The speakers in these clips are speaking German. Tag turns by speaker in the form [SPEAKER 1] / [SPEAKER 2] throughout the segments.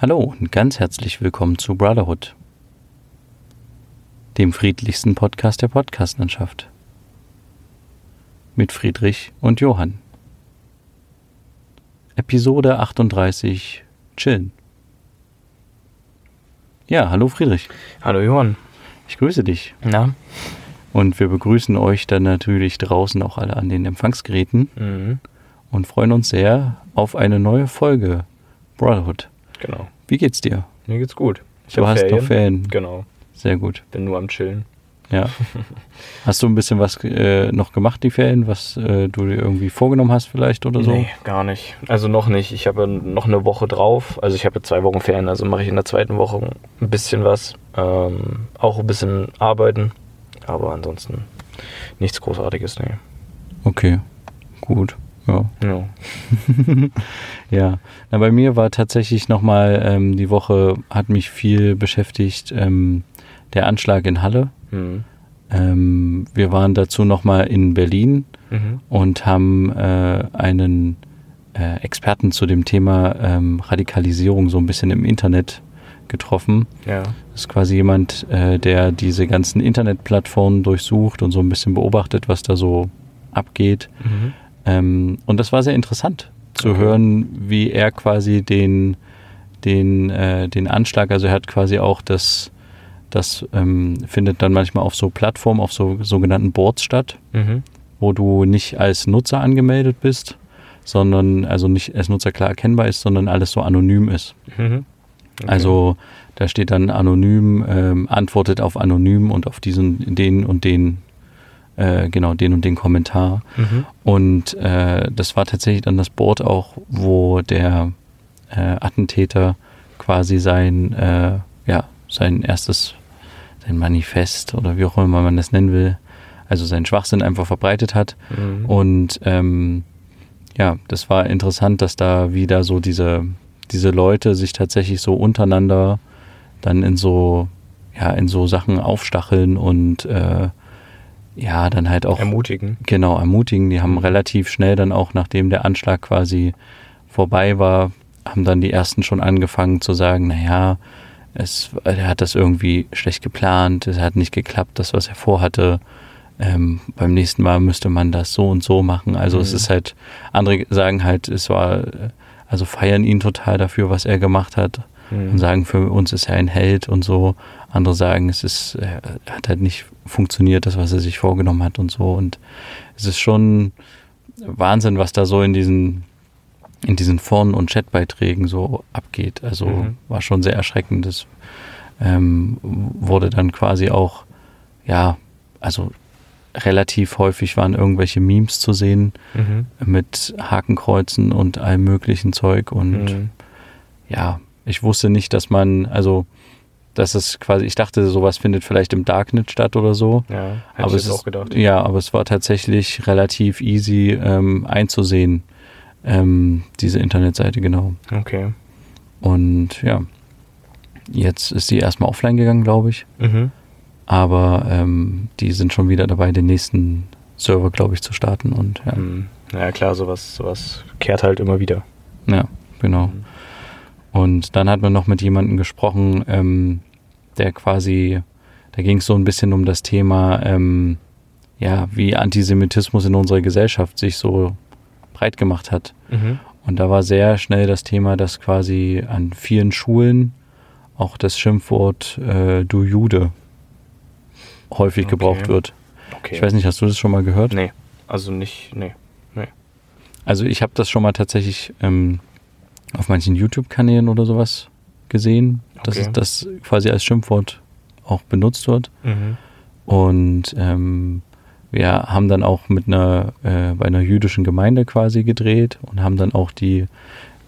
[SPEAKER 1] Hallo und ganz herzlich willkommen zu Brotherhood, dem friedlichsten Podcast der Podcastlandschaft. Mit Friedrich und Johann. Episode 38 Chillen. Ja, hallo Friedrich.
[SPEAKER 2] Hallo Johann.
[SPEAKER 1] Ich grüße dich.
[SPEAKER 2] Na?
[SPEAKER 1] Und wir begrüßen euch dann natürlich draußen auch alle an den Empfangsgeräten
[SPEAKER 2] Mhm.
[SPEAKER 1] und freuen uns sehr auf eine neue Folge Brotherhood.
[SPEAKER 2] Genau.
[SPEAKER 1] Wie geht's dir?
[SPEAKER 2] Mir geht's gut. Ich
[SPEAKER 1] Du hast noch Ferien.
[SPEAKER 2] Genau.
[SPEAKER 1] Sehr gut.
[SPEAKER 2] Bin nur am Chillen.
[SPEAKER 1] Ja. Hast du ein bisschen was äh, noch gemacht, die Ferien, was äh, du dir irgendwie vorgenommen hast vielleicht oder so?
[SPEAKER 2] Nee, gar nicht. Also noch nicht. Ich habe noch eine Woche drauf. Also ich habe zwei Wochen Ferien, also mache ich in der zweiten Woche ein bisschen was. Ähm, auch ein bisschen arbeiten. Aber ansonsten nichts Großartiges, nee.
[SPEAKER 1] Okay, gut. Ja.
[SPEAKER 2] Ja.
[SPEAKER 1] Ja, Na, bei mir war tatsächlich nochmal, ähm, die Woche hat mich viel beschäftigt, ähm, der Anschlag in Halle.
[SPEAKER 2] Mhm.
[SPEAKER 1] Ähm, wir waren dazu nochmal in Berlin
[SPEAKER 2] Mhm.
[SPEAKER 1] und haben äh, einen äh, Experten zu dem Thema ähm, Radikalisierung so ein bisschen im Internet getroffen.
[SPEAKER 2] Ja.
[SPEAKER 1] Das ist quasi jemand, äh, der diese ganzen Internetplattformen durchsucht und so ein bisschen beobachtet, was da so abgeht.
[SPEAKER 2] Mhm.
[SPEAKER 1] Ähm, und das war sehr interessant zu
[SPEAKER 2] Okay.
[SPEAKER 1] hören, wie er quasi den, den, äh, den Anschlag, also er hat quasi auch das, das ähm, findet dann manchmal auf so Plattformen, auf so sogenannten Boards statt,
[SPEAKER 2] Mhm.
[SPEAKER 1] wo du nicht als Nutzer angemeldet bist, sondern also nicht als Nutzer klar erkennbar ist, sondern alles so anonym ist.
[SPEAKER 2] Mhm. Okay.
[SPEAKER 1] Also da steht dann anonym, ähm, antwortet auf anonym und auf diesen, den und den, äh, genau, den und den Kommentar.
[SPEAKER 2] Mhm.
[SPEAKER 1] Und äh, das war tatsächlich dann das Board auch, wo der äh, Attentäter quasi sein, äh, ja, sein erstes, sein Manifest oder wie auch immer man das nennen will, also seinen Schwachsinn einfach verbreitet hat.
[SPEAKER 2] Mhm.
[SPEAKER 1] Und ähm, ja, das war interessant, dass da wieder so diese, diese Leute sich tatsächlich so untereinander dann in so, ja, in so Sachen aufstacheln und äh, ja, dann halt auch
[SPEAKER 2] Ermutigen.
[SPEAKER 1] genau ermutigen. Die haben
[SPEAKER 2] Mhm.
[SPEAKER 1] relativ schnell dann auch, nachdem der Anschlag quasi vorbei war, haben dann die ersten schon angefangen zu sagen, naja, es, er hat das irgendwie schlecht geplant, es hat nicht geklappt, das, was er vorhatte. Ähm, beim nächsten Mal müsste man das so und so machen. Also es
[SPEAKER 2] Mhm.
[SPEAKER 1] ist halt, andere sagen halt, es war, also feiern ihn total dafür, was er gemacht hat
[SPEAKER 2] Mhm.
[SPEAKER 1] und sagen, für uns ist er ein Held und so. Andere sagen, es ist, er hat halt nicht funktioniert, das, was er sich vorgenommen hat und so. Und es ist schon Wahnsinn, was da so in diesen, in diesen Foren und Chatbeiträgen so abgeht. Also
[SPEAKER 2] Mhm.
[SPEAKER 1] war schon sehr erschreckend. Das ähm, wurde dann quasi auch, ja, also relativ häufig waren irgendwelche Memes zu sehen
[SPEAKER 2] Mhm.
[SPEAKER 1] mit Hakenkreuzen und allem möglichen Zeug und
[SPEAKER 2] Mhm.
[SPEAKER 1] ja, ich wusste nicht, dass man, also, dass es quasi, ich dachte, sowas findet vielleicht im Darknet statt oder so.
[SPEAKER 2] Ja, hätte
[SPEAKER 1] aber
[SPEAKER 2] ich
[SPEAKER 1] es
[SPEAKER 2] auch gedacht.
[SPEAKER 1] Ja, aber es war tatsächlich relativ easy ähm, einzusehen, ähm, diese Internetseite, genau.
[SPEAKER 2] Okay.
[SPEAKER 1] Und ja, jetzt ist die erstmal offline gegangen, glaube ich.
[SPEAKER 2] Mhm.
[SPEAKER 1] Aber ähm, die sind schon wieder dabei, den nächsten Server, glaube ich, zu starten. Und ja,
[SPEAKER 2] Mhm. Ja klar, sowas, sowas kehrt halt immer wieder.
[SPEAKER 1] ja genau.
[SPEAKER 2] Mhm.
[SPEAKER 1] Und dann hat man noch mit jemandem gesprochen, ähm, der quasi, da ging es so ein bisschen um das Thema, ähm, ja, wie Antisemitismus in unserer Gesellschaft sich so breit gemacht hat.
[SPEAKER 2] Mhm.
[SPEAKER 1] Und da war sehr schnell das Thema, dass quasi an vielen Schulen auch das Schimpfwort äh, du Jude häufig
[SPEAKER 2] Okay.
[SPEAKER 1] gebraucht wird.
[SPEAKER 2] Okay.
[SPEAKER 1] Ich weiß nicht, hast du das schon mal gehört?
[SPEAKER 2] Nee, also nicht, nee.
[SPEAKER 1] Also ich habe das schon mal tatsächlich ähm, auf manchen YouTube-Kanälen oder sowas gesehen, dass
[SPEAKER 2] Okay.
[SPEAKER 1] es das quasi als Schimpfwort auch benutzt wird.
[SPEAKER 2] Mhm.
[SPEAKER 1] Und ähm, wir haben dann auch mit einer, äh, bei einer jüdischen Gemeinde quasi gedreht und haben dann auch die,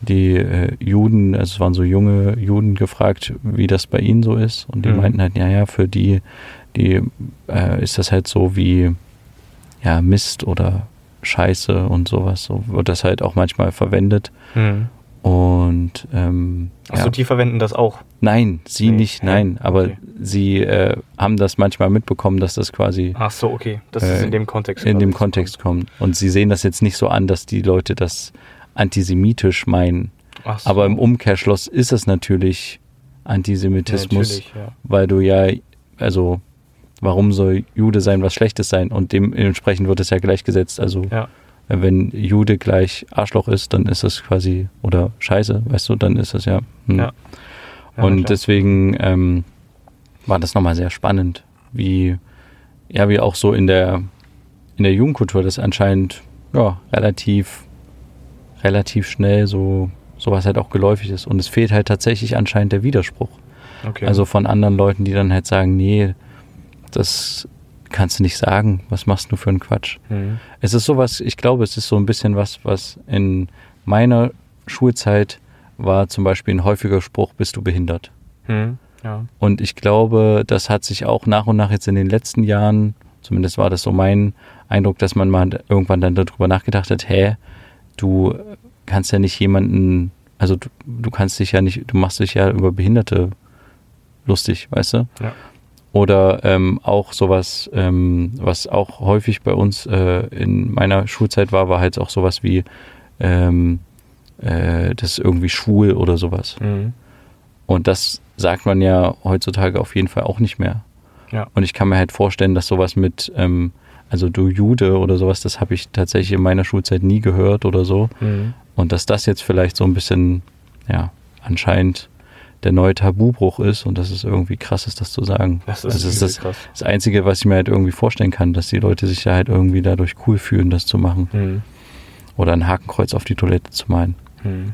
[SPEAKER 1] die äh, Juden, also es waren so junge Juden gefragt, wie das bei ihnen so ist. Und die
[SPEAKER 2] Mhm.
[SPEAKER 1] meinten halt, ja, ja, für die, die äh, ist das halt so wie ja, Mist oder Scheiße und sowas. So wird das halt auch manchmal verwendet.
[SPEAKER 2] Mhm.
[SPEAKER 1] Und ähm,
[SPEAKER 2] Achso,
[SPEAKER 1] ja.
[SPEAKER 2] die verwenden das auch.
[SPEAKER 1] nein, sie
[SPEAKER 2] Nee,
[SPEAKER 1] nicht, nein. Aber
[SPEAKER 2] Okay.
[SPEAKER 1] sie äh, haben das manchmal mitbekommen, dass das quasi
[SPEAKER 2] Ach so, okay. Das ist
[SPEAKER 1] Äh,
[SPEAKER 2] in dem Kontext.
[SPEAKER 1] in dem Kontext kommt. Und sie sehen das jetzt nicht so an, dass die Leute das antisemitisch meinen,
[SPEAKER 2] Ach so.
[SPEAKER 1] Aber im Umkehrschluss ist es natürlich Antisemitismus,
[SPEAKER 2] natürlich, ja.
[SPEAKER 1] weil du ja, also warum soll Jude sein was Schlechtes sein? Und dementsprechend wird es ja gleichgesetzt. Also
[SPEAKER 2] Ja.
[SPEAKER 1] Wenn Jude gleich Arschloch ist, dann ist das quasi, oder Scheiße, weißt du, dann ist das ja. hm.
[SPEAKER 2] Ja. Ja,
[SPEAKER 1] und
[SPEAKER 2] klar.
[SPEAKER 1] deswegen ähm, war das nochmal sehr spannend, wie, ja, wie auch so in der, in der Jugendkultur das anscheinend ja, relativ, relativ schnell so sowas halt auch geläufig ist. Und es fehlt halt tatsächlich anscheinend der Widerspruch.
[SPEAKER 2] okay.
[SPEAKER 1] Also von anderen Leuten, die dann halt sagen, nee, das kannst du nicht sagen, was machst du für einen Quatsch?
[SPEAKER 2] Mhm.
[SPEAKER 1] Es ist sowas, ich glaube, es ist so ein bisschen was, was in meiner Schulzeit war zum Beispiel ein häufiger Spruch, bist du behindert?
[SPEAKER 2] Mhm. Ja.
[SPEAKER 1] Und ich glaube, das hat sich auch nach und nach jetzt in den letzten Jahren, zumindest war das so mein Eindruck, dass man mal irgendwann dann darüber nachgedacht hat, hä, du kannst ja nicht jemanden, also du, du kannst dich ja nicht, du machst dich ja über Behinderte lustig, weißt du?
[SPEAKER 2] Ja.
[SPEAKER 1] Oder ähm, auch sowas, ähm, was auch häufig bei uns äh, in meiner Schulzeit war, war halt auch sowas wie ähm, äh, das ist irgendwie schwul oder sowas.
[SPEAKER 2] Mhm.
[SPEAKER 1] Und das sagt man ja heutzutage auf jeden Fall auch nicht mehr.
[SPEAKER 2] Ja.
[SPEAKER 1] Und ich kann mir halt vorstellen, dass sowas mit, ähm, also du Jude oder sowas, das habe ich tatsächlich in meiner Schulzeit nie gehört oder so.
[SPEAKER 2] Mhm.
[SPEAKER 1] Und dass das jetzt vielleicht so ein bisschen, ja, anscheinend der neue Tabubruch ist und dass es irgendwie krass ist, das zu sagen.
[SPEAKER 2] Das ist,
[SPEAKER 1] also es ist das,
[SPEAKER 2] krass.
[SPEAKER 1] das Einzige, was ich mir halt irgendwie vorstellen kann, dass die Leute sich da halt irgendwie dadurch cool fühlen, das zu machen.
[SPEAKER 2] Mhm.
[SPEAKER 1] Oder ein Hakenkreuz auf die Toilette zu malen.
[SPEAKER 2] Mhm.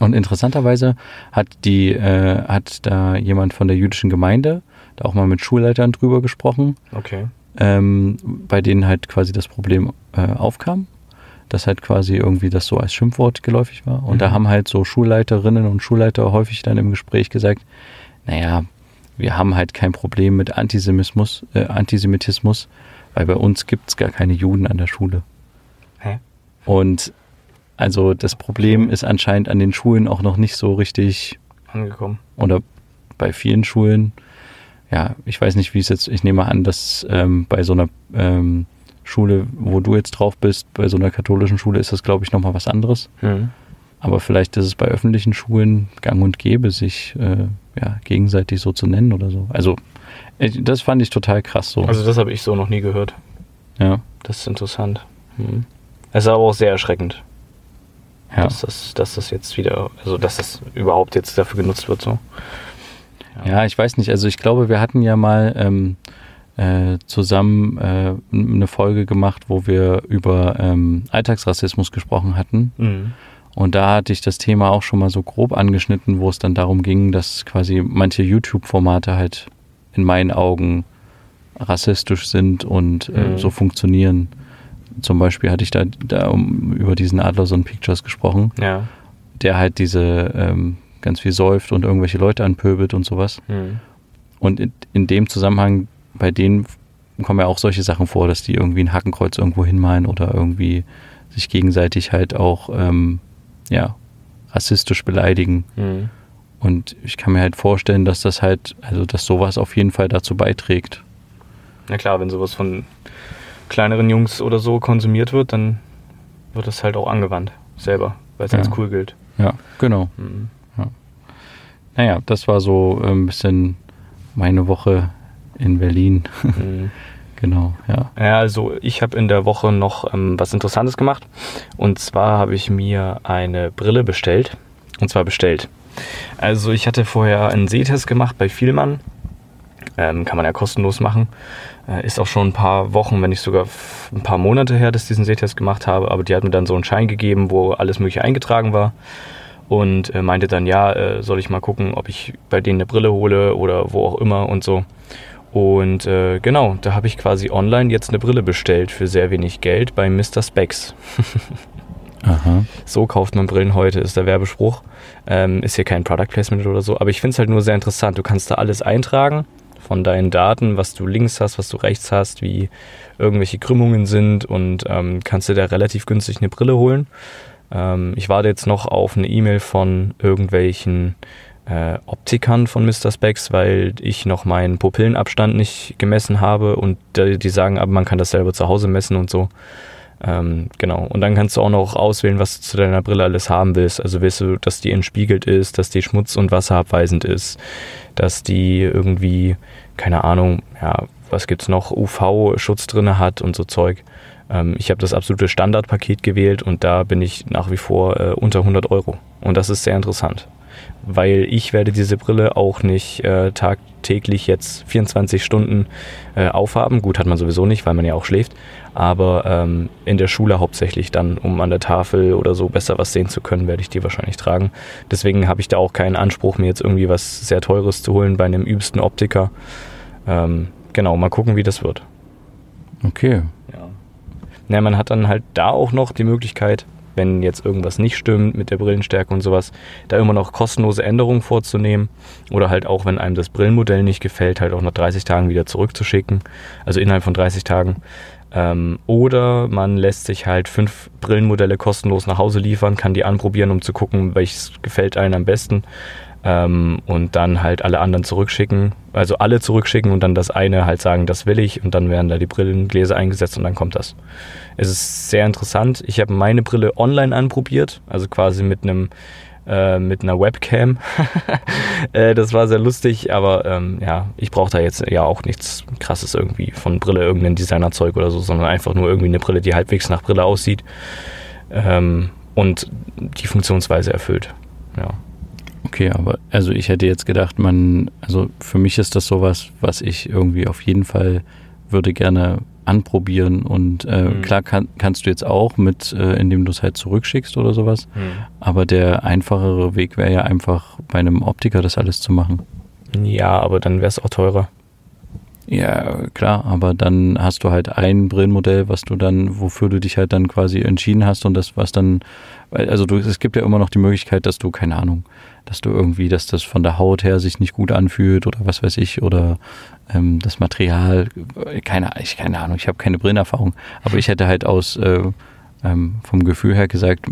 [SPEAKER 1] Und interessanterweise hat die, äh, hat da jemand von der jüdischen Gemeinde da auch mal mit Schulleitern drüber gesprochen,
[SPEAKER 2] Okay.
[SPEAKER 1] ähm, bei denen halt quasi das Problem äh, aufkam, dass halt quasi irgendwie das so als Schimpfwort geläufig war. Und da
[SPEAKER 2] Mhm.
[SPEAKER 1] haben halt so Schulleiterinnen und Schulleiter häufig dann im Gespräch gesagt, naja, wir haben halt kein Problem mit Antisemitismus, äh, Antisemitismus, weil bei uns gibt es gar keine Juden an der Schule.
[SPEAKER 2] Hä?
[SPEAKER 1] Und also das Problem ist anscheinend an den Schulen auch noch nicht so richtig
[SPEAKER 2] Angekommen.
[SPEAKER 1] oder bei vielen Schulen. Ja, ich weiß nicht, wie es jetzt, ich nehme an, dass ähm, bei so einer ähm, Schule, wo du jetzt drauf bist, bei so einer katholischen Schule ist das, glaube ich, nochmal was anderes.
[SPEAKER 2] Mhm.
[SPEAKER 1] Aber vielleicht ist es bei öffentlichen Schulen gang und gäbe, sich äh, ja, gegenseitig so zu nennen oder so. Also, das fand ich total krass so.
[SPEAKER 2] Also das habe ich so noch nie gehört.
[SPEAKER 1] ja,
[SPEAKER 2] Das ist interessant. Mhm. Es ist aber auch sehr erschreckend,
[SPEAKER 1] ja.
[SPEAKER 2] dass, das, dass das jetzt wieder, also dass das überhaupt jetzt dafür genutzt wird so.
[SPEAKER 1] Ja, ich weiß nicht. Also ich glaube, wir hatten ja mal ähm, äh, zusammen äh, eine Folge gemacht, wo wir über ähm, Alltagsrassismus gesprochen hatten.
[SPEAKER 2] Mhm.
[SPEAKER 1] Und da hatte ich das Thema auch schon mal so grob angeschnitten, wo es dann darum ging, dass quasi manche YouTube-Formate halt in meinen Augen rassistisch sind und äh,
[SPEAKER 2] Mhm.
[SPEAKER 1] so funktionieren. Zum Beispiel hatte ich da, da um, über diesen Adlerson Pictures gesprochen,
[SPEAKER 2] Ja.
[SPEAKER 1] der halt diese ähm, ganz viel säuft und irgendwelche Leute anpöbelt und sowas.
[SPEAKER 2] Mhm.
[SPEAKER 1] Und in, in dem Zusammenhang, bei denen kommen ja auch solche Sachen vor, dass die irgendwie ein Hakenkreuz irgendwo hinmalen oder irgendwie sich gegenseitig halt auch ähm, ja, rassistisch beleidigen.
[SPEAKER 2] Mhm.
[SPEAKER 1] Und ich kann mir halt vorstellen, dass das halt, also dass sowas auf jeden Fall dazu beiträgt.
[SPEAKER 2] Na klar, wenn sowas von kleineren Jungs oder so konsumiert wird, dann wird das halt auch angewandt selber, weil es
[SPEAKER 1] Ja.
[SPEAKER 2] als cool gilt.
[SPEAKER 1] Ja, genau.
[SPEAKER 2] Mhm.
[SPEAKER 1] Naja, das war so äh, ein bisschen meine Woche in Berlin.
[SPEAKER 2] Mhm.
[SPEAKER 1] genau, ja.
[SPEAKER 2] Ja, also ich habe in der Woche noch ähm, was Interessantes gemacht. Und zwar habe ich mir eine Brille bestellt. Und zwar bestellt. Also ich hatte vorher einen Sehtest gemacht bei Vielmann. Ähm, kann man ja kostenlos machen. Äh, ist auch schon ein paar Wochen, wenn nicht sogar ein paar Monate her, dass ich diesen Sehtest gemacht habe. Aber die hat mir dann so einen Schein gegeben, wo alles Mögliche eingetragen war. Und äh, meinte dann, ja, äh, soll ich mal gucken, ob ich bei denen eine Brille hole oder wo auch immer und so. Und äh, genau, da habe ich quasi online jetzt eine Brille bestellt für sehr wenig Geld bei Mr. Specs.
[SPEAKER 1] Aha.
[SPEAKER 2] So kauft man Brillen heute, ist der Werbespruch. Ähm, ist hier kein Product Placement oder so, aber ich finde es halt nur sehr interessant. Du kannst da alles eintragen von deinen Daten, was du links hast, was du rechts hast, wie irgendwelche Krümmungen sind und ähm, kannst dir da relativ günstig eine Brille holen. Ähm, ich warte jetzt noch auf eine E-Mail von irgendwelchen äh, Optikern von Mr. Specs, weil ich noch meinen Pupillenabstand nicht gemessen habe und die, die sagen, aber man kann das selber zu Hause messen und so. Ähm, genau. Und dann kannst du auch noch auswählen, was du zu deiner Brille alles haben willst. Also willst du, dass die entspiegelt ist, dass die schmutz- und wasserabweisend ist, dass die irgendwie, keine Ahnung, ja, was gibt's noch, UV-Schutz drin hat und so Zeug. Ähm, ich habe das absolute Standardpaket gewählt und da bin ich nach wie vor äh, unter 100 Euro. Und das ist sehr interessant weil ich werde diese Brille auch nicht äh, tagtäglich jetzt 24 Stunden äh, aufhaben. Gut, hat man sowieso nicht, weil man ja auch schläft, aber ähm, in der Schule hauptsächlich dann, um an der Tafel oder so besser was sehen zu können, werde ich die wahrscheinlich tragen. Deswegen habe ich da auch keinen Anspruch, mir jetzt irgendwie was sehr Teures zu holen bei einem übsten Optiker. Ähm, genau, mal gucken, wie das wird.
[SPEAKER 1] Okay.
[SPEAKER 2] Ja. Ja, man hat dann halt da auch noch die Möglichkeit, wenn jetzt irgendwas nicht stimmt mit der Brillenstärke und sowas, da immer noch kostenlose Änderungen vorzunehmen. Oder halt auch, wenn einem das Brillenmodell nicht gefällt, halt auch nach 30 Tagen wieder zurückzuschicken, also innerhalb von 30 Tagen. Ähm, oder man lässt sich halt fünf Brillenmodelle kostenlos nach Hause liefern, kann die anprobieren, um zu gucken, welches gefällt einem am besten ähm, und dann halt alle anderen zurückschicken. Also alle zurückschicken und dann das eine halt sagen, das will ich und dann werden da die Brillengläser eingesetzt und dann kommt das. Es ist sehr interessant. Ich habe meine Brille online anprobiert, also quasi mit einem äh, mit einer Webcam. äh, das war sehr lustig, aber ähm, ja, ich brauche da jetzt ja auch nichts krasses irgendwie von Brille, irgendein Designerzeug oder so, sondern einfach nur irgendwie eine Brille, die halbwegs nach Brille aussieht ähm, und die Funktionsweise erfüllt. Ja.
[SPEAKER 1] Okay, aber also ich hätte jetzt gedacht, man, also für mich ist das sowas, was ich irgendwie auf jeden Fall würde gerne anprobieren und äh, mhm. klar kann, kannst du jetzt auch mit, äh, indem du es halt zurückschickst oder sowas, mhm. aber der einfachere Weg wäre ja einfach bei einem Optiker das alles zu machen.
[SPEAKER 2] Ja, aber dann wäre es auch teurer.
[SPEAKER 1] Ja, klar, aber dann hast du halt ein Brillenmodell, was du dann, wofür du dich halt dann quasi entschieden hast und das, was dann, also du, es gibt ja immer noch die Möglichkeit, dass du, keine Ahnung, dass du irgendwie, dass das von der Haut her sich nicht gut anfühlt oder was weiß ich, oder ähm, das Material, keine, ich, keine Ahnung, ich habe keine Brillenerfahrung, aber ich hätte halt aus äh, ähm, vom Gefühl her gesagt,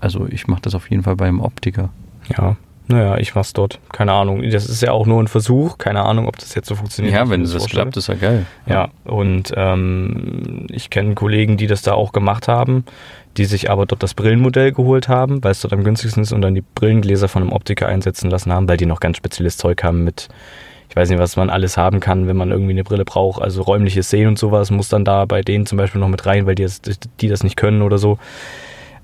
[SPEAKER 1] also ich mache das auf jeden Fall beim Optiker.
[SPEAKER 2] Ja, naja, ich mach's dort. Keine Ahnung. Das ist ja auch nur ein Versuch. Keine Ahnung, ob das jetzt so funktioniert.
[SPEAKER 1] Ja, wenn das, das klappt, ist ja geil.
[SPEAKER 2] Ja, und ähm, ich kenne Kollegen, die das da auch gemacht haben, die sich aber dort das Brillenmodell geholt haben, weil es dort am günstigsten ist und dann die Brillengläser von einem Optiker einsetzen lassen haben, weil die noch ganz spezielles Zeug haben mit, ich weiß nicht, was man alles haben kann, wenn man irgendwie eine Brille braucht. Also räumliches Sehen und sowas muss dann da bei denen zum Beispiel noch mit rein, weil die das, die das nicht können oder so.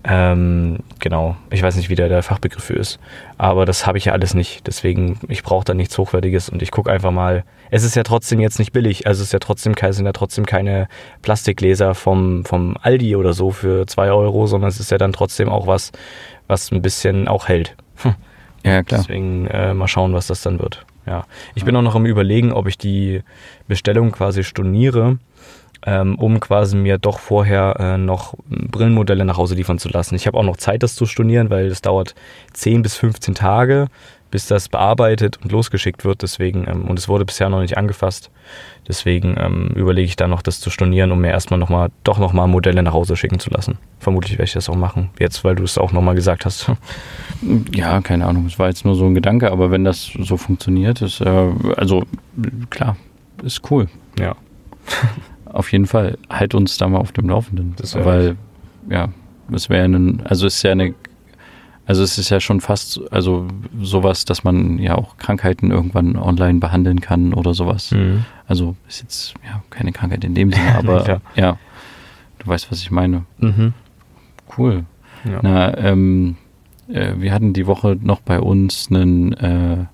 [SPEAKER 2] Ähm, genau, ich weiß nicht, wie der, der Fachbegriff für ist. Aber das habe ich ja alles nicht. Deswegen, ich brauche da nichts Hochwertiges und ich gucke einfach mal. Es ist ja trotzdem jetzt nicht billig. Also es ist ja trotzdem, sind ja trotzdem keine Plastikgläser vom, vom Aldi oder so für zwei Euro, sondern es ist ja dann trotzdem auch was, was ein bisschen auch hält. Hm.
[SPEAKER 1] Ja, klar.
[SPEAKER 2] Deswegen äh, mal schauen, was das dann wird. Ja. Ich bin auch noch am überlegen, ob ich die Bestellung quasi storniere ähm, um quasi mir doch vorher äh, noch Brillenmodelle nach Hause liefern zu lassen. Ich habe auch noch Zeit, das zu stornieren, weil das dauert 10 bis 15 Tage, bis das bearbeitet und losgeschickt wird. Deswegen, ähm, und es wurde bisher noch nicht angefasst. Deswegen ähm, überlege ich dann noch, das zu stornieren, um mir erstmal noch mal, doch nochmal Modelle nach Hause schicken zu lassen. Vermutlich werde ich das auch machen, jetzt, weil du es auch nochmal gesagt hast.
[SPEAKER 1] Ja, keine Ahnung, es war jetzt nur so ein Gedanke, aber wenn das so funktioniert, ist, äh, also klar, ist cool.
[SPEAKER 2] Ja.
[SPEAKER 1] auf jeden Fall, halt uns da mal auf dem Laufenden. Weil, ja, es wäre ein, also es ist ja eine, also es ist ja schon fast, also sowas, dass man ja auch Krankheiten irgendwann online behandeln kann oder sowas. Mhm. Also ist jetzt ja keine Krankheit in dem Sinne, aber ja. ja. du weißt, was ich meine.
[SPEAKER 2] Mhm.
[SPEAKER 1] Cool. Ja. Na, ähm, äh, wir hatten die Woche noch bei uns einen äh,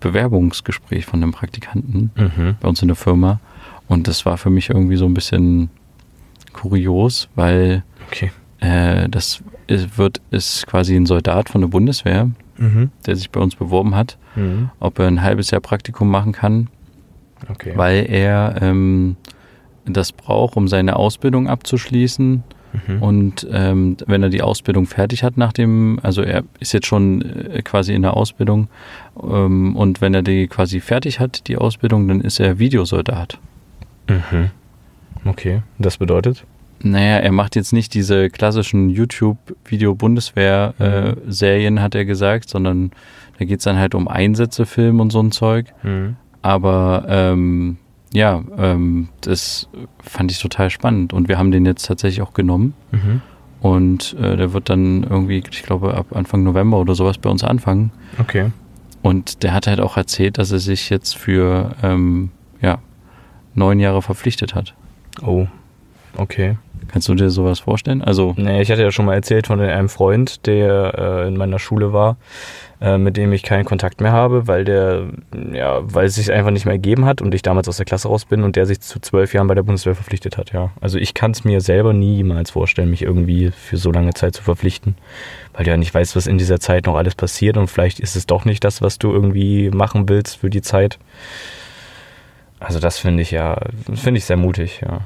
[SPEAKER 1] Bewerbungsgespräch von einem Praktikanten mhm. bei uns in der Firma. Und das war für mich irgendwie so ein bisschen kurios, weil
[SPEAKER 2] okay.
[SPEAKER 1] äh, das ist, wird, ist quasi ein Soldat von der Bundeswehr, mhm. der sich bei uns beworben hat, mhm. ob er ein halbes Jahr Praktikum machen kann,
[SPEAKER 2] okay.
[SPEAKER 1] weil er ähm, das braucht, um seine Ausbildung abzuschließen. Mhm. Und ähm, wenn er die Ausbildung fertig hat nach dem, also er ist jetzt schon äh, quasi in der Ausbildung, ähm, und wenn er die quasi fertig hat, die Ausbildung, dann ist er Videosoldat.
[SPEAKER 2] Mhm. Okay, das bedeutet?
[SPEAKER 1] Naja, er macht jetzt nicht diese klassischen YouTube-Video-Bundeswehr-Serien, mhm. hat er gesagt, sondern da geht es dann halt um Einsätze, Film und so ein Zeug. Mhm. Aber ähm, ja, ähm, das fand ich total spannend. Und wir haben den jetzt tatsächlich auch genommen.
[SPEAKER 2] Mhm.
[SPEAKER 1] Und äh, der wird dann irgendwie, ich glaube, ab Anfang November oder sowas bei uns anfangen.
[SPEAKER 2] Okay.
[SPEAKER 1] Und der hat halt auch erzählt, dass er sich jetzt für ähm, ja, neun Jahre verpflichtet hat.
[SPEAKER 2] Oh, okay.
[SPEAKER 1] Kannst du dir sowas vorstellen? Also,
[SPEAKER 2] Nee, ich hatte ja schon mal erzählt von einem Freund, der äh, in meiner Schule war, äh, mit dem ich keinen Kontakt mehr habe, weil der, ja, weil es sich einfach nicht mehr ergeben hat und ich damals aus der Klasse raus bin und der sich zu zwölf Jahren bei der Bundeswehr verpflichtet hat, ja. Also ich kann es mir selber niemals vorstellen, mich irgendwie für so lange Zeit zu verpflichten, weil du ja nicht weißt, was in dieser Zeit noch alles passiert und vielleicht ist es doch nicht das, was du irgendwie machen willst für die Zeit. Also das finde ich ja, finde ich sehr mutig, ja.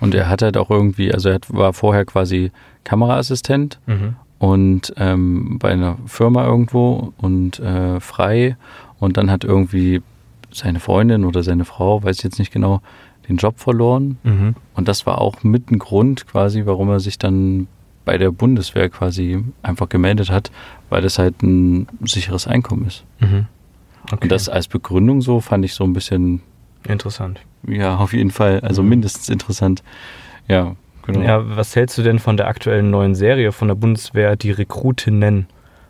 [SPEAKER 1] und er hat halt auch irgendwie, also er war vorher quasi Kameraassistent und ähm, bei einer Firma irgendwo und äh, frei und dann hat irgendwie seine Freundin oder seine Frau, weiß ich jetzt nicht genau, den Job verloren
[SPEAKER 2] Mhm.
[SPEAKER 1] und das war auch mit ein Grund quasi, warum er sich dann bei der Bundeswehr quasi einfach gemeldet hat, weil das halt ein sicheres Einkommen ist.
[SPEAKER 2] Mhm. Okay.
[SPEAKER 1] Und das als Begründung so fand ich so ein bisschen,
[SPEAKER 2] Interessant.
[SPEAKER 1] ja, auf jeden Fall, also
[SPEAKER 2] Mhm.
[SPEAKER 1] mindestens interessant. Ja, genau.
[SPEAKER 2] Ja, was hältst du denn von der aktuellen neuen Serie von der Bundeswehr, die Rekrutinnen?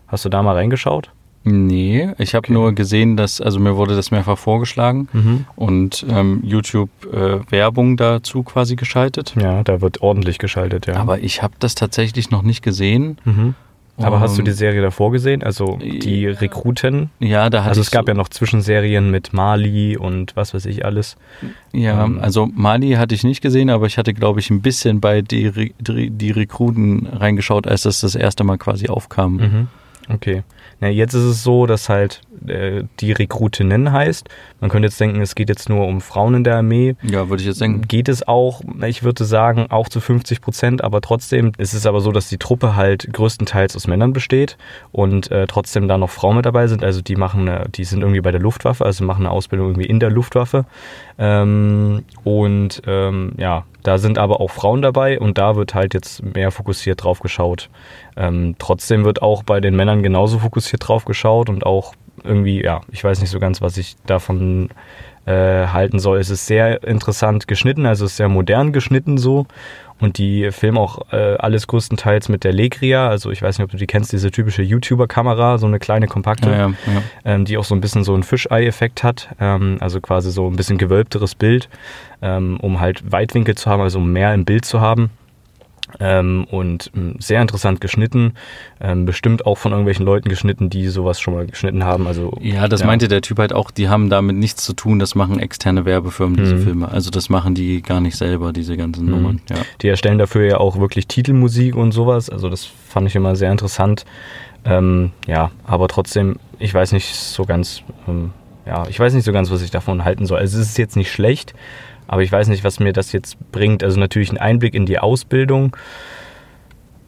[SPEAKER 2] Hast du da mal reingeschaut?
[SPEAKER 1] Nee, ich habe
[SPEAKER 2] Okay.
[SPEAKER 1] nur gesehen, dass, also mir wurde das mehrfach vorgeschlagen
[SPEAKER 2] Mhm.
[SPEAKER 1] und ähm, YouTube äh, Werbung dazu quasi geschaltet.
[SPEAKER 2] Ja, da wird ordentlich geschaltet, ja.
[SPEAKER 1] Aber ich habe das tatsächlich noch nicht gesehen.
[SPEAKER 2] mhm. Aber hast du
[SPEAKER 1] Ähm,
[SPEAKER 2] die Serie davor gesehen? Also die
[SPEAKER 1] Ja.
[SPEAKER 2] Rekruten?
[SPEAKER 1] Ja, da hatte
[SPEAKER 2] Also es gab
[SPEAKER 1] so,
[SPEAKER 2] ja noch Zwischenserien mit Mali und was weiß ich alles.
[SPEAKER 1] ja,
[SPEAKER 2] ähm,
[SPEAKER 1] also Mali hatte ich nicht gesehen, aber ich hatte, glaube ich, ein bisschen bei die, Re- die, die Rekruten reingeschaut, als das das erste Mal quasi aufkam.
[SPEAKER 2] Mhm. Okay. Na, jetzt ist es so, dass halt äh, die Rekrutinnen heißt. Man könnte jetzt denken, es geht jetzt nur um Frauen in der Armee.
[SPEAKER 1] Ja, würde ich jetzt denken.
[SPEAKER 2] Geht es auch, ich würde sagen, auch zu 50 Prozent, aber trotzdem ist es aber so, dass die Truppe halt größtenteils aus Männern besteht und äh, trotzdem da noch Frauen mit dabei sind. Also die machen, eine, die sind irgendwie bei der Luftwaffe, also machen eine Ausbildung irgendwie in der Luftwaffe. Ähm, und ähm, ja, da sind aber auch Frauen dabei und da wird halt jetzt mehr fokussiert drauf geschaut. Ähm, trotzdem wird auch bei den Männern genauso fokussiert drauf geschaut und auch irgendwie, ja, ich weiß nicht so ganz, was ich davon äh, halten soll. Es ist sehr interessant geschnitten, also es ist sehr modern geschnitten so. Und die filmen auch äh, alles größtenteils mit der Legria. Also ich weiß nicht, ob du die kennst, diese typische YouTuber-Kamera, so eine kleine kompakte,
[SPEAKER 1] Ja, ja, ja.
[SPEAKER 2] ähm, die auch so ein bisschen so einen Fischei-Effekt hat. Ähm, also quasi so ein bisschen gewölbteres Bild, ähm, um halt Weitwinkel zu haben, also um mehr im Bild zu haben. Ähm, und ähm, sehr interessant geschnitten. Ähm, bestimmt auch von irgendwelchen Leuten geschnitten, die sowas schon mal geschnitten haben. Also
[SPEAKER 1] Ja, das
[SPEAKER 2] Ja.
[SPEAKER 1] meinte der Typ halt auch, die haben damit nichts zu tun, das machen externe Werbefirmen, diese
[SPEAKER 2] Mhm.
[SPEAKER 1] Filme. Also das machen die gar nicht selber, diese ganzen
[SPEAKER 2] Mhm.
[SPEAKER 1] Nummern. Ja.
[SPEAKER 2] Die erstellen dafür ja auch wirklich Titelmusik und sowas. Also das fand ich immer sehr interessant. Ähm, ja, aber trotzdem, ich weiß nicht so ganz, ähm, ja, ich weiß nicht so ganz, was ich davon halten soll. Also es ist jetzt nicht schlecht, aber ich weiß nicht, was mir das jetzt bringt. Also natürlich ein Einblick in die Ausbildung,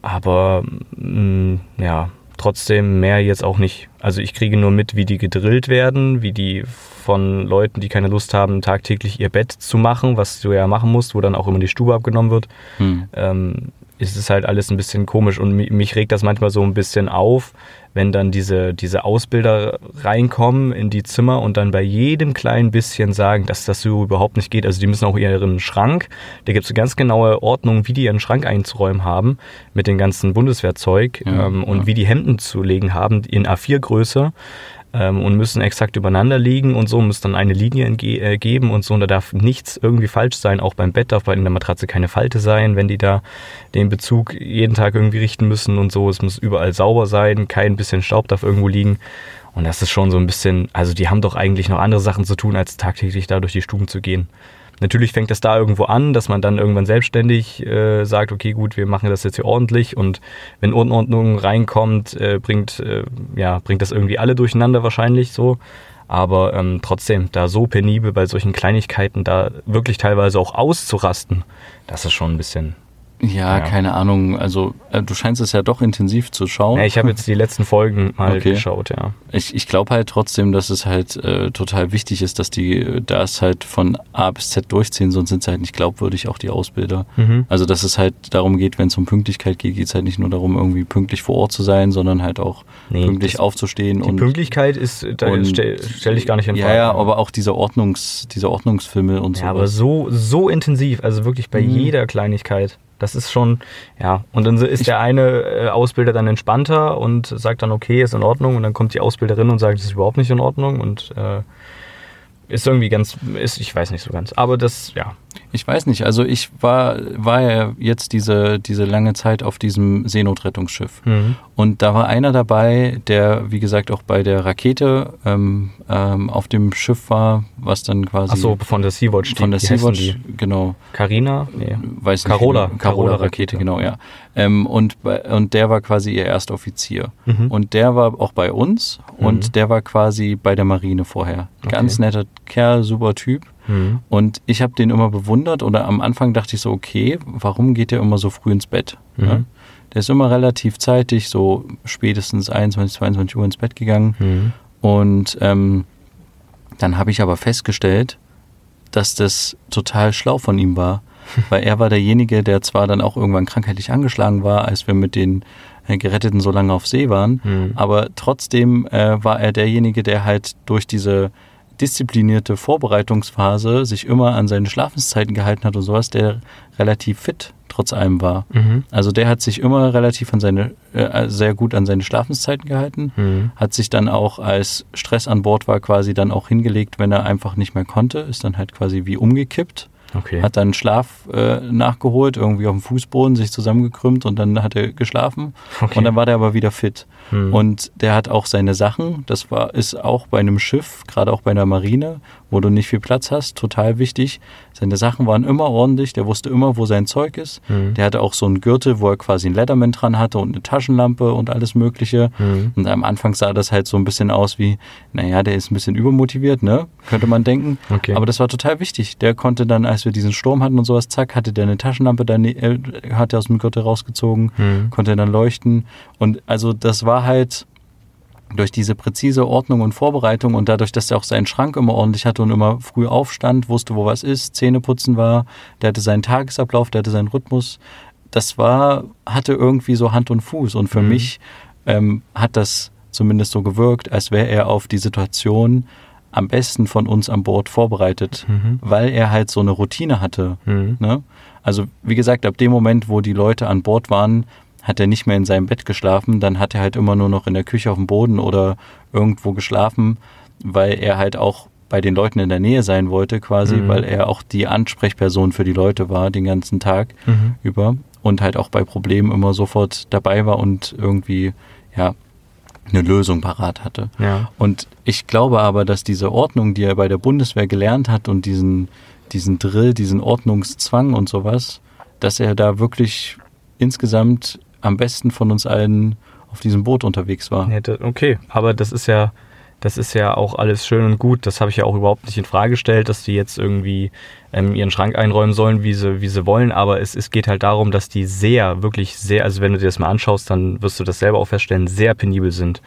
[SPEAKER 2] aber mh, ja, trotzdem mehr jetzt auch nicht. Also ich kriege nur mit, wie die gedrillt werden, wie die von Leuten, die keine Lust haben, tagtäglich ihr Bett zu machen, was du ja machen musst, wo dann auch immer die Stube abgenommen wird
[SPEAKER 1] Hm.
[SPEAKER 2] ähm, ist es halt alles ein bisschen komisch und mi- mich regt das manchmal so ein bisschen auf, wenn dann diese, diese Ausbilder reinkommen in die Zimmer und dann bei jedem kleinen bisschen sagen, dass das so überhaupt nicht geht. Also die müssen auch ihren Schrank, da gibt es eine ganz genaue Ordnung, wie die ihren Schrank einzuräumen haben mit dem ganzen Bundeswehrzeug
[SPEAKER 1] Ja,
[SPEAKER 2] ähm, und
[SPEAKER 1] ja.
[SPEAKER 2] wie die Hemden zu legen haben in A4-Größe ähm, und müssen exakt übereinander liegen und so, muss dann eine Linie äh, geben und so. Und da darf nichts irgendwie falsch sein. Auch beim Bett darf bei in der Matratze keine Falte sein, wenn die da den Bezug jeden Tag irgendwie richten müssen und so. Es muss überall sauber sein, kein bisschen Staub darf irgendwo liegen. Und das ist schon so ein bisschen, also die haben doch eigentlich noch andere Sachen zu tun, als tagtäglich da durch die Stuben zu gehen. Natürlich fängt das da irgendwo an, dass man dann irgendwann selbstständig äh, sagt, okay, gut, wir machen das jetzt hier ordentlich und wenn Unordnung reinkommt, äh, bringt, äh, ja, bringt das irgendwie alle durcheinander wahrscheinlich so. Aber ähm, trotzdem, da so penibel bei solchen Kleinigkeiten da wirklich teilweise auch auszurasten, das ist schon ein bisschen,
[SPEAKER 1] Ja,
[SPEAKER 2] Ja.
[SPEAKER 1] keine Ahnung. Also äh, du scheinst es ja doch intensiv zu schauen.
[SPEAKER 2] Ja, ich habe jetzt die letzten Folgen mal
[SPEAKER 1] Okay.
[SPEAKER 2] geschaut, ja.
[SPEAKER 1] Ich, ich glaube halt trotzdem, dass es halt äh, total wichtig ist, dass die äh, das halt von A bis Z durchziehen, sonst sind sie halt nicht glaubwürdig, auch die Ausbilder.
[SPEAKER 2] Mhm.
[SPEAKER 1] Also dass es halt darum geht, wenn es um Pünktlichkeit geht, geht es halt nicht nur darum, irgendwie pünktlich vor Ort zu sein, sondern halt auch
[SPEAKER 2] Nee,
[SPEAKER 1] pünktlich aufzustehen
[SPEAKER 2] Die
[SPEAKER 1] und
[SPEAKER 2] Pünktlichkeit ist, da
[SPEAKER 1] und-
[SPEAKER 2] stelle stell ich gar nicht in
[SPEAKER 1] ja,
[SPEAKER 2] Frage.
[SPEAKER 1] ja, aber auch diese Ordnungs, diese Ordnungsfilme und so.
[SPEAKER 2] Ja, aber so, so intensiv, also wirklich bei
[SPEAKER 1] Mhm.
[SPEAKER 2] jeder Kleinigkeit. Das ist schon, ja. Und dann ist der eine äh, Ausbilder dann entspannter und sagt dann, okay, ist in Ordnung. Und dann kommt die Ausbilderin und sagt, das ist überhaupt nicht in Ordnung. Und äh, ist irgendwie ganz, ist, ich weiß nicht so ganz. Aber das, ja.
[SPEAKER 1] Ich weiß nicht, also ich war, war ja jetzt diese, diese lange Zeit auf diesem Seenotrettungsschiff.
[SPEAKER 2] Mhm.
[SPEAKER 1] Und da war einer dabei, der, wie gesagt, auch bei der Rakete ähm, ähm, auf dem Schiff war, was dann quasi
[SPEAKER 2] Achso, von der Sea-Watch. die-
[SPEAKER 1] von der Sea-Watch, genau,
[SPEAKER 2] Carina? Nee.
[SPEAKER 1] weiß.
[SPEAKER 2] Carola. Carola
[SPEAKER 1] Carola-Rakete,
[SPEAKER 2] Rakete.
[SPEAKER 1] genau, ja. Ähm, und, und der war quasi ihr Erstoffizier.
[SPEAKER 2] Mhm.
[SPEAKER 1] Und der war auch bei uns und
[SPEAKER 2] Mhm.
[SPEAKER 1] der war quasi bei der Marine vorher.
[SPEAKER 2] Okay.
[SPEAKER 1] Ganz netter Kerl, super Typ.
[SPEAKER 2] Mhm.
[SPEAKER 1] Und ich habe den immer bewundert oder am Anfang dachte ich so, okay, warum geht der immer so früh ins Bett?
[SPEAKER 2] Mhm.
[SPEAKER 1] Ne? Der ist immer relativ zeitig, so spätestens 21, 22 Uhr ins Bett gegangen.
[SPEAKER 2] Mhm.
[SPEAKER 1] Und ähm, dann habe ich aber festgestellt, dass das total schlau von ihm war. Weil er war derjenige, der zwar dann auch irgendwann krankheitlich angeschlagen war, als wir mit den äh, Geretteten so lange auf See waren,
[SPEAKER 2] Mhm.
[SPEAKER 1] aber trotzdem äh, war er derjenige, der halt durch diese disziplinierte Vorbereitungsphase sich immer an seine Schlafenszeiten gehalten hat und sowas, der relativ fit trotz allem war.
[SPEAKER 2] Mhm.
[SPEAKER 1] Also der hat sich immer relativ an seine, äh, sehr gut an seine Schlafenszeiten gehalten,
[SPEAKER 2] Mhm.
[SPEAKER 1] hat sich dann auch, als Stress an Bord war, quasi dann auch hingelegt, wenn er einfach nicht mehr konnte, ist dann halt quasi wie umgekippt,
[SPEAKER 2] Okay.
[SPEAKER 1] hat dann Schlaf äh, nachgeholt, irgendwie auf dem Fußboden, sich zusammengekrümmt und dann hat er geschlafen
[SPEAKER 2] Okay.
[SPEAKER 1] und dann war der aber wieder fit.
[SPEAKER 2] Mhm.
[SPEAKER 1] Und der hat auch seine Sachen, das war, ist auch bei einem Schiff, gerade auch bei einer Marine, wo du nicht viel Platz hast, total wichtig. Seine Sachen waren immer ordentlich, der wusste immer, wo sein Zeug ist.
[SPEAKER 2] Mhm.
[SPEAKER 1] Der hatte auch so einen Gürtel, wo er quasi ein Leatherman dran hatte und eine Taschenlampe und alles Mögliche.
[SPEAKER 2] Mhm.
[SPEAKER 1] Und am Anfang sah das halt so ein bisschen aus wie, naja, der ist ein bisschen übermotiviert, ne? Könnte man denken.
[SPEAKER 2] Okay.
[SPEAKER 1] Aber das war total wichtig. Der konnte dann, als wir diesen Sturm hatten und sowas, zack, hatte der eine Taschenlampe, dann äh, hat er aus dem Gürtel rausgezogen,
[SPEAKER 2] Mhm.
[SPEAKER 1] konnte dann leuchten. Und also das war halt durch diese präzise Ordnung und Vorbereitung und dadurch, dass er auch seinen Schrank immer ordentlich hatte und immer früh aufstand, wusste, wo was ist, Zähne putzen war, der hatte seinen Tagesablauf, der hatte seinen Rhythmus. Das war, hatte irgendwie so Hand und Fuß. Und für
[SPEAKER 2] Mhm.
[SPEAKER 1] mich ähm, hat das zumindest so gewirkt, als wäre er auf die Situation am besten von uns an Bord vorbereitet,
[SPEAKER 2] Mhm.
[SPEAKER 1] weil er halt so eine Routine hatte.
[SPEAKER 2] Mhm.
[SPEAKER 1] Ne? Also wie gesagt, ab dem Moment, wo die Leute an Bord waren, hat er nicht mehr in seinem Bett geschlafen, dann hat er halt immer nur noch in der Küche auf dem Boden oder irgendwo geschlafen, weil er halt auch bei den Leuten in der Nähe sein wollte quasi,
[SPEAKER 2] Mhm.
[SPEAKER 1] weil er auch die Ansprechperson für die Leute war den ganzen Tag
[SPEAKER 2] Mhm.
[SPEAKER 1] über und halt auch bei Problemen immer sofort dabei war und irgendwie ja eine Lösung parat hatte.
[SPEAKER 2] Ja.
[SPEAKER 1] Und ich glaube aber, dass diese Ordnung, die er bei der Bundeswehr gelernt hat und diesen, diesen Drill, diesen Ordnungszwang und sowas, dass er da wirklich insgesamt am besten von uns allen auf diesem Boot unterwegs war.
[SPEAKER 2] Okay, aber das ist ja, das ist ja auch alles schön und gut. Das habe ich ja auch überhaupt nicht in Frage gestellt, dass die jetzt irgendwie ähm, ihren Schrank einräumen sollen, wie sie, wie sie wollen. Aber es, es geht halt darum, dass die sehr, wirklich sehr, also wenn du dir das mal anschaust, dann wirst du das selber auch feststellen, sehr penibel sind.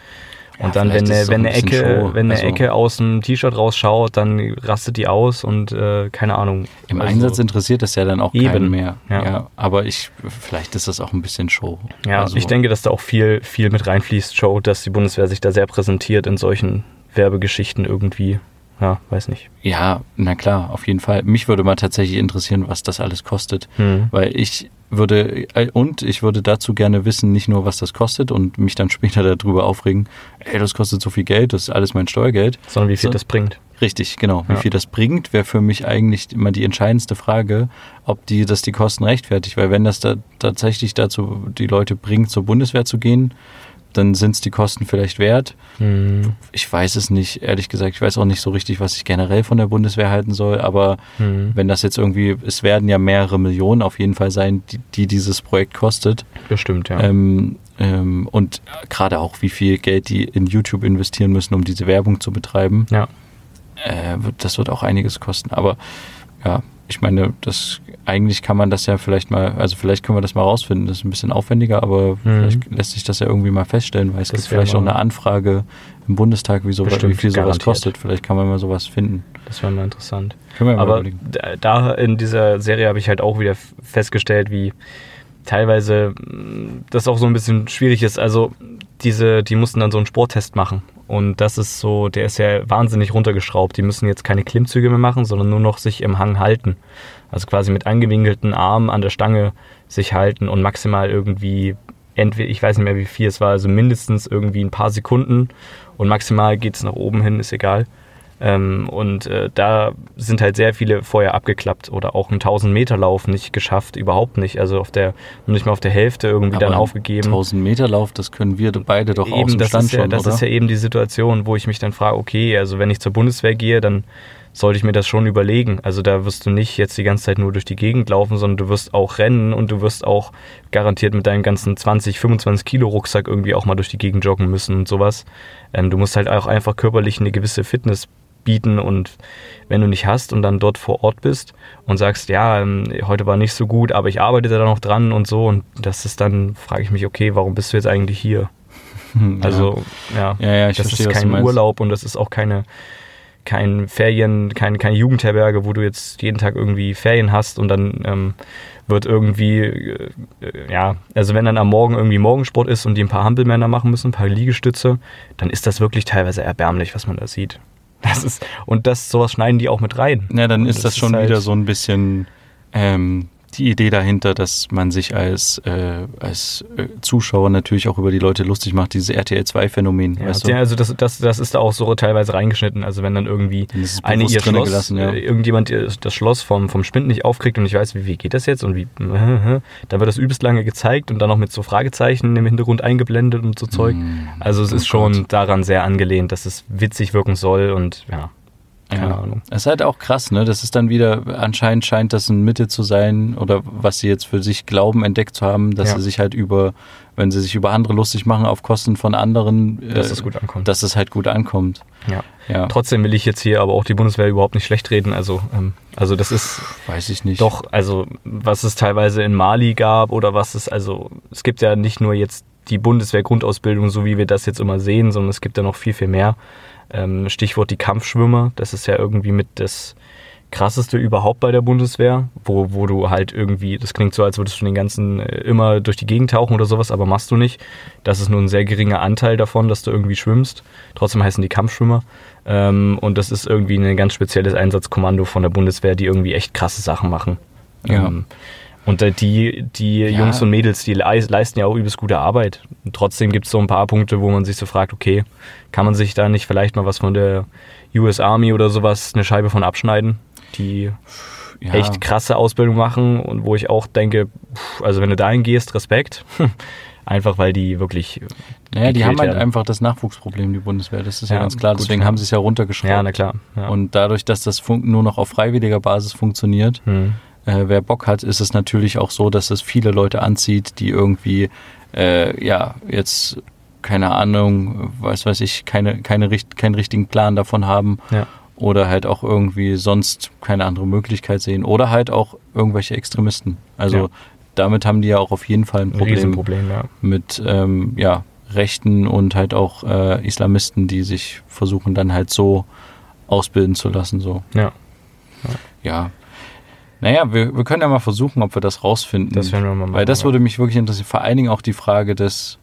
[SPEAKER 1] Ja,
[SPEAKER 2] Und dann, wenn,
[SPEAKER 1] auch
[SPEAKER 2] wenn
[SPEAKER 1] ein
[SPEAKER 2] eine Ecke,
[SPEAKER 1] Show.
[SPEAKER 2] wenn eine
[SPEAKER 1] Also-
[SPEAKER 2] Ecke aus dem T-Shirt rausschaut, dann rastet die aus und äh, keine Ahnung.
[SPEAKER 1] Im
[SPEAKER 2] Also-
[SPEAKER 1] Einsatz interessiert das ja dann auch
[SPEAKER 2] Eben,
[SPEAKER 1] mehr.
[SPEAKER 2] ja.
[SPEAKER 1] aber ich, vielleicht ist das auch ein bisschen Show.
[SPEAKER 2] Ja,
[SPEAKER 1] Also-
[SPEAKER 2] ich denke, dass da auch viel, viel mit reinfließt, Show, dass die Bundeswehr sich da sehr präsentiert in solchen Werbegeschichten irgendwie. Ja, weiß nicht.
[SPEAKER 1] Ja, na klar, auf jeden Fall. Mich würde mal tatsächlich interessieren, was das alles kostet.
[SPEAKER 2] Hm.
[SPEAKER 1] Weil ich würde, äh, und ich würde dazu gerne wissen, nicht nur, was das kostet und mich dann später darüber aufregen, ey, das kostet so viel Geld, das ist alles mein Steuergeld.
[SPEAKER 2] Sondern wie viel
[SPEAKER 1] So.
[SPEAKER 2] das bringt.
[SPEAKER 1] Richtig, genau. Wie
[SPEAKER 2] Ja.
[SPEAKER 1] viel das bringt, wäre für mich eigentlich immer die entscheidendste Frage, ob die, das die Kosten rechtfertigt. Weil wenn das da tatsächlich dazu die Leute bringt, zur Bundeswehr zu gehen, dann sind es die Kosten vielleicht wert.
[SPEAKER 2] Hm.
[SPEAKER 1] Ich weiß es nicht, ehrlich gesagt. Ich weiß auch nicht so richtig, was ich generell von der Bundeswehr halten soll. Aber
[SPEAKER 2] Hm.
[SPEAKER 1] wenn das jetzt irgendwie, es werden ja mehrere Millionen auf jeden Fall sein, die, die dieses Projekt kostet.
[SPEAKER 2] Bestimmt, ja.
[SPEAKER 1] Ähm, ähm, und gerade auch, wie viel Geld die in YouTube investieren müssen, um diese Werbung zu betreiben.
[SPEAKER 2] ja.
[SPEAKER 1] Äh, das wird auch einiges kosten. Aber ja, ich meine, das eigentlich kann man das ja vielleicht mal, also vielleicht können wir das mal rausfinden. Das ist ein bisschen aufwendiger, aber vielleicht lässt sich das ja irgendwie mal feststellen, weil es
[SPEAKER 2] Mhm. Das
[SPEAKER 1] gibt vielleicht auch eine Anfrage im Bundestag, wie, so,
[SPEAKER 2] Bestimmt,
[SPEAKER 1] wie viel sowas
[SPEAKER 2] garantiert.
[SPEAKER 1] kostet. Vielleicht kann man mal sowas finden.
[SPEAKER 2] Das wäre mal interessant.
[SPEAKER 1] Können wir ja mal
[SPEAKER 2] Aber
[SPEAKER 1] überlegen.
[SPEAKER 2] da- in dieser Serie habe ich halt auch wieder festgestellt, wie teilweise mh, das auch so ein bisschen schwierig ist. Also diese, die mussten dann so einen Sporttest machen. Und das ist so, der ist ja wahnsinnig runtergeschraubt. Die müssen jetzt keine Klimmzüge mehr machen, sondern nur noch sich im Hang halten. Also quasi mit angewinkelten Armen an der Stange sich halten und maximal irgendwie, entweder, ich weiß nicht mehr wie viel es war, also mindestens irgendwie ein paar Sekunden und maximal geht es nach oben hin, ist egal. Ähm, und äh, da sind halt sehr viele vorher abgeklappt oder auch einen 1000 Meter Lauf nicht geschafft, überhaupt nicht. Also auf der, nicht mal auf der Hälfte irgendwie dann
[SPEAKER 1] Aber
[SPEAKER 2] aufgegeben.
[SPEAKER 1] 1000 Meter Lauf, das können wir beide doch aus
[SPEAKER 2] eben,
[SPEAKER 1] dem
[SPEAKER 2] das,
[SPEAKER 1] Stand
[SPEAKER 2] ist ja,
[SPEAKER 1] schon,
[SPEAKER 2] das
[SPEAKER 1] oder?
[SPEAKER 2] ist ja eben die Situation, wo ich mich dann frage, okay, also wenn ich zur Bundeswehr gehe, dann sollte ich mir das schon überlegen. Also da wirst du nicht jetzt die ganze Zeit nur durch die Gegend laufen, sondern du wirst auch rennen und du wirst auch garantiert mit deinem ganzen 20, 25 Kilo Rucksack irgendwie auch mal durch die Gegend joggen müssen und sowas. Ähm, du musst halt auch einfach körperlich eine gewisse Fitness bieten und wenn du nicht hast und dann dort vor Ort bist und sagst, ja, ähm, heute war nicht so gut, aber ich arbeite da noch dran und so und das ist dann, frage ich mich, okay, warum bist du jetzt eigentlich hier?
[SPEAKER 1] Hm, ja.
[SPEAKER 2] Also, ja,
[SPEAKER 1] Ja, ja, ich
[SPEAKER 2] das
[SPEAKER 1] verstehe,
[SPEAKER 2] ist kein. Urlaub und das ist auch keine, kein Ferien, kein, keine Jugendherberge, wo du jetzt jeden Tag irgendwie Ferien hast und dann ähm, wird irgendwie, äh, ja, also wenn dann am Morgen irgendwie Morgensport ist und die ein paar Hampelmänner machen müssen, ein paar Liegestütze, dann ist das wirklich teilweise erbärmlich, was man da sieht. Das ist, und das, sowas schneiden die auch mit rein.
[SPEAKER 1] Ja, dann ist das, schon
[SPEAKER 2] halt-
[SPEAKER 1] wieder so ein bisschen ähm, die Idee dahinter, dass man sich als, äh, als äh, Zuschauer natürlich auch über die Leute lustig macht, dieses RTL-2-Phänomen.
[SPEAKER 2] Ja,
[SPEAKER 1] weißt du?
[SPEAKER 2] also das, das, das ist da auch so teilweise reingeschnitten. Also wenn dann irgendwie eine ihr Schloss,
[SPEAKER 1] gelassen, ja.
[SPEAKER 2] äh, irgendjemand das Schloss vom, vom Spind nicht aufkriegt und ich weiß, wie, wie geht das jetzt und wie, dann wird das übelst lange gezeigt und dann noch mit so Fragezeichen im Hintergrund eingeblendet und so Zeug.
[SPEAKER 1] Mm,
[SPEAKER 2] Also es
[SPEAKER 1] oh
[SPEAKER 2] ist schon daran sehr angelehnt, dass es witzig wirken soll und ja, keine
[SPEAKER 1] Ja.
[SPEAKER 2] Ahnung.
[SPEAKER 1] Es ist halt auch krass, ne? Das ist dann wieder, anscheinend scheint das ein Mittel zu sein, oder was sie jetzt für sich glauben, entdeckt zu haben, dass
[SPEAKER 2] Ja.
[SPEAKER 1] sie sich halt über, wenn sie sich über andere lustig machen auf Kosten von anderen,
[SPEAKER 2] Dass
[SPEAKER 1] äh,
[SPEAKER 2] es gut ankommt.
[SPEAKER 1] dass es halt gut ankommt.
[SPEAKER 2] ja.
[SPEAKER 1] Ja,
[SPEAKER 2] Trotzdem will ich jetzt hier aber auch die Bundeswehr überhaupt nicht schlecht reden. Also, ähm, also das ist
[SPEAKER 1] weiß ich nicht.
[SPEAKER 2] Doch, also was es teilweise in Mali gab oder was es, also es gibt ja nicht nur jetzt die Bundeswehr-Grundausbildung, so wie wir das jetzt immer sehen, sondern es gibt ja noch viel, viel mehr. Ähm, Stichwort die Kampfschwimmer, das ist ja irgendwie mit das krasseste überhaupt bei der Bundeswehr, wo, wo du halt irgendwie, das klingt so, als würdest du den ganzen äh, immer durch die Gegend tauchen oder sowas, aber machst du nicht. Das ist nur ein sehr geringer Anteil davon, dass du irgendwie schwimmst. Trotzdem heißen die Kampfschwimmer. Ähm, und das ist irgendwie ein ganz spezielles Einsatzkommando von der Bundeswehr, die irgendwie echt krasse Sachen machen.
[SPEAKER 1] Ja.
[SPEAKER 2] Ähm, und äh, die, die
[SPEAKER 1] Ja.
[SPEAKER 2] Jungs und Mädels, die leis- leisten ja auch übelst gute Arbeit. Und trotzdem gibt es so ein paar Punkte, wo man sich so fragt, okay, kann man sich da nicht vielleicht mal was von der US Army oder sowas, eine Scheibe von abschneiden, die
[SPEAKER 1] ja.
[SPEAKER 2] echt krasse Ausbildung machen und wo ich auch denke, also wenn du dahin gehst, Respekt. Einfach weil die wirklich.
[SPEAKER 1] Naja, die haben halt
[SPEAKER 2] werden.
[SPEAKER 1] einfach das Nachwuchsproblem, die Bundeswehr. Das ist ja,
[SPEAKER 2] Ja,
[SPEAKER 1] ganz klar.
[SPEAKER 2] gut,
[SPEAKER 1] Deswegen haben sie es ja runtergeschraubt.
[SPEAKER 2] Ja, na klar. Ja.
[SPEAKER 1] Und dadurch, dass das nur noch auf freiwilliger Basis funktioniert,
[SPEAKER 2] hm.
[SPEAKER 1] Äh, wer Bock hat, ist es natürlich auch so, dass es viele Leute anzieht, die irgendwie, äh, ja, jetzt, keine Ahnung, was weiß ich, keine, keine, keinen richtigen Plan davon haben
[SPEAKER 2] ja.
[SPEAKER 1] oder halt auch irgendwie sonst keine andere Möglichkeit sehen oder halt auch irgendwelche Extremisten. Also
[SPEAKER 2] Ja.
[SPEAKER 1] damit haben die ja auch auf jeden Fall ein
[SPEAKER 2] Ein
[SPEAKER 1] Problem
[SPEAKER 2] ja.
[SPEAKER 1] mit ähm, ja, Rechten und halt auch äh, Islamisten, die sich versuchen dann halt so ausbilden zu lassen. So.
[SPEAKER 2] Ja.
[SPEAKER 1] Ja. Naja, wir, wir können ja mal versuchen, ob wir das rausfinden.
[SPEAKER 2] Das werden wir mal machen.
[SPEAKER 1] Weil das würde mich wirklich interessieren. Vor allen Dingen auch die Frage des,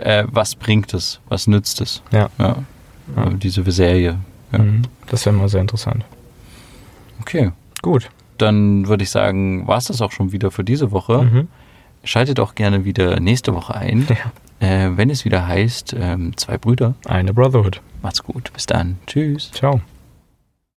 [SPEAKER 1] äh, was bringt es, was nützt es?
[SPEAKER 2] Ja.
[SPEAKER 1] Ja.
[SPEAKER 2] Ja.
[SPEAKER 1] Äh, Diese Serie. Ja.
[SPEAKER 2] Mhm. Das wäre mal sehr interessant.
[SPEAKER 1] Okay.
[SPEAKER 2] Gut.
[SPEAKER 1] Dann würde ich sagen, war es das auch schon wieder für diese Woche.
[SPEAKER 2] Mhm.
[SPEAKER 1] Schaltet auch gerne wieder nächste Woche ein, äh, wenn es wieder heißt, ähm, zwei Brüder.
[SPEAKER 2] Eine Brotherhood.
[SPEAKER 1] Macht's gut. Bis dann. Tschüss.
[SPEAKER 2] Ciao.